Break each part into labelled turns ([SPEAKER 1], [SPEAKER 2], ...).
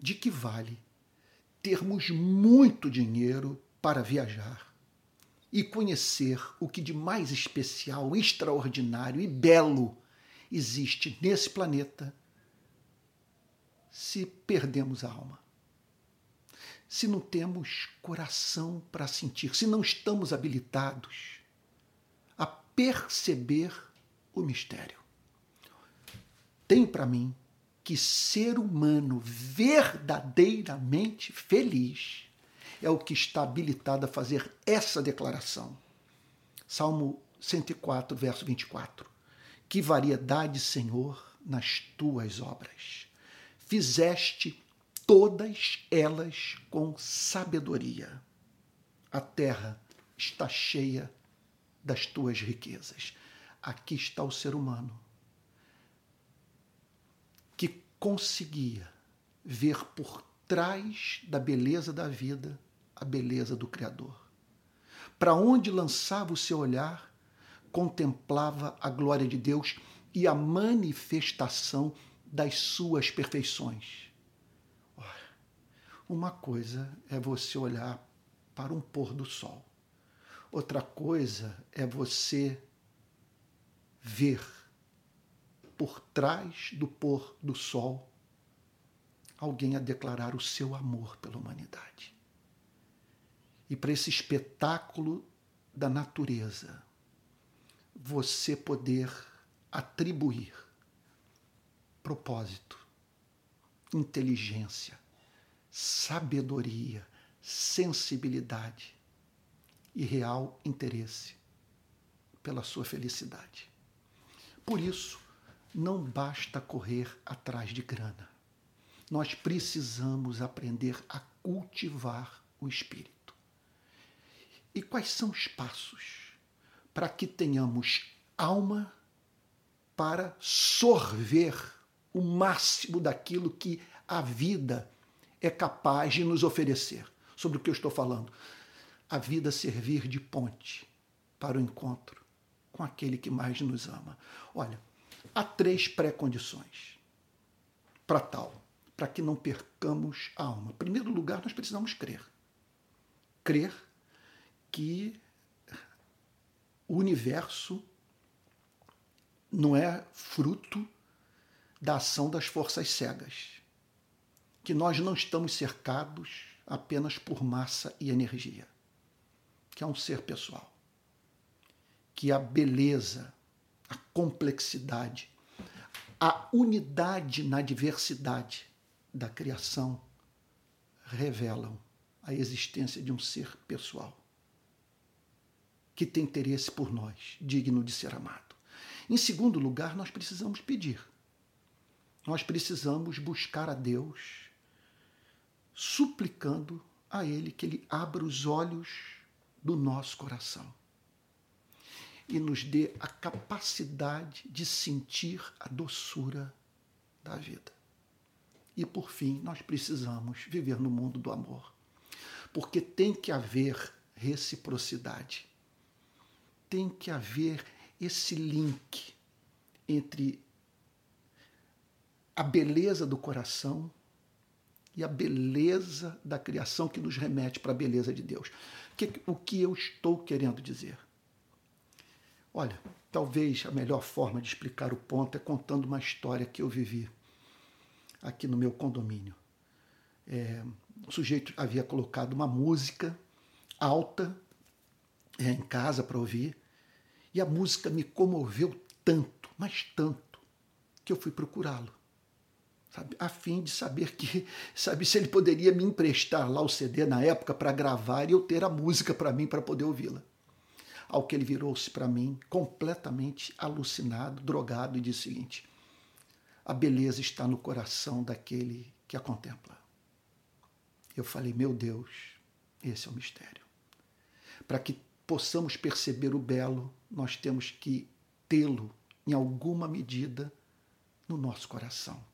[SPEAKER 1] de que vale termos muito dinheiro para viajar e conhecer o que de mais especial, extraordinário e belo existe nesse planeta se perdemos a alma. Se não temos coração para sentir, se não estamos habilitados a perceber o mistério. Tem para mim que ser humano verdadeiramente feliz é o que está habilitado a fazer essa declaração. Salmo 104, verso 24. Que variedade, Senhor, nas tuas obras. Fizeste todas elas com sabedoria. A terra está cheia das tuas riquezas. Aqui está o ser humano conseguia ver por trás da beleza da vida a beleza do Criador. Para onde lançava o seu olhar, contemplava a glória de Deus e a manifestação das suas perfeições. Uma coisa é você olhar para um pôr do sol, outra coisa é você ver por trás do pôr do sol alguém a declarar o seu amor pela humanidade e para esse espetáculo da natureza, você poder atribuir propósito, inteligência, sabedoria, sensibilidade e real interesse pela sua felicidade. Por isso, não basta correr atrás de grana. Nós precisamos aprender a cultivar o espírito. E quais são os passos para que tenhamos alma para sorver o máximo daquilo que a vida é capaz de nos oferecer? Sobre o que eu estou falando. A vida servir de ponte para o encontro com aquele que mais nos ama. Olha, há três pré-condições para tal, para que não percamos a alma. Em primeiro lugar, nós precisamos crer. Crer que o universo não é fruto da ação das forças cegas, que nós não estamos cercados apenas por massa e energia, que é um ser pessoal, que a beleza, a complexidade, a unidade na diversidade da criação revelam a existência de um ser pessoal que tem interesse por nós, digno de ser amado. Em segundo lugar, nós precisamos pedir. Nós precisamos buscar a Deus, suplicando a Ele que Ele abra os olhos do nosso coração e nos dê a capacidade de sentir a doçura da vida. E por fim, nós precisamos viver no mundo do amor, porque tem que haver reciprocidade tem que haver esse link entre a beleza do coração e a beleza da criação que nos remete para a beleza de Deus. O que eu estou querendo dizer? Olha, talvez a melhor forma de explicar o ponto é contando uma história que eu vivi aqui no meu condomínio. É, o sujeito havia colocado uma música alta é, em casa para ouvir e a música me comoveu tanto, mas tanto, que eu fui procurá-lo. A fim de saber que, sabe, se ele poderia me emprestar lá o CD na época para gravar e eu ter a música para mim para poder ouvi-la. Ao que ele virou-se para mim completamente alucinado, drogado e disse o seguinte: a beleza está no coração daquele que a contempla. Eu falei, meu Deus, esse é o mistério. Para que possamos perceber o belo, nós temos que tê-lo, em alguma medida, no nosso coração.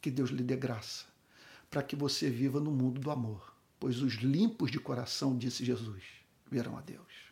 [SPEAKER 1] Que Deus lhe dê graça, para que você viva no mundo do amor, pois os limpos de coração, disse Jesus, verão a Deus.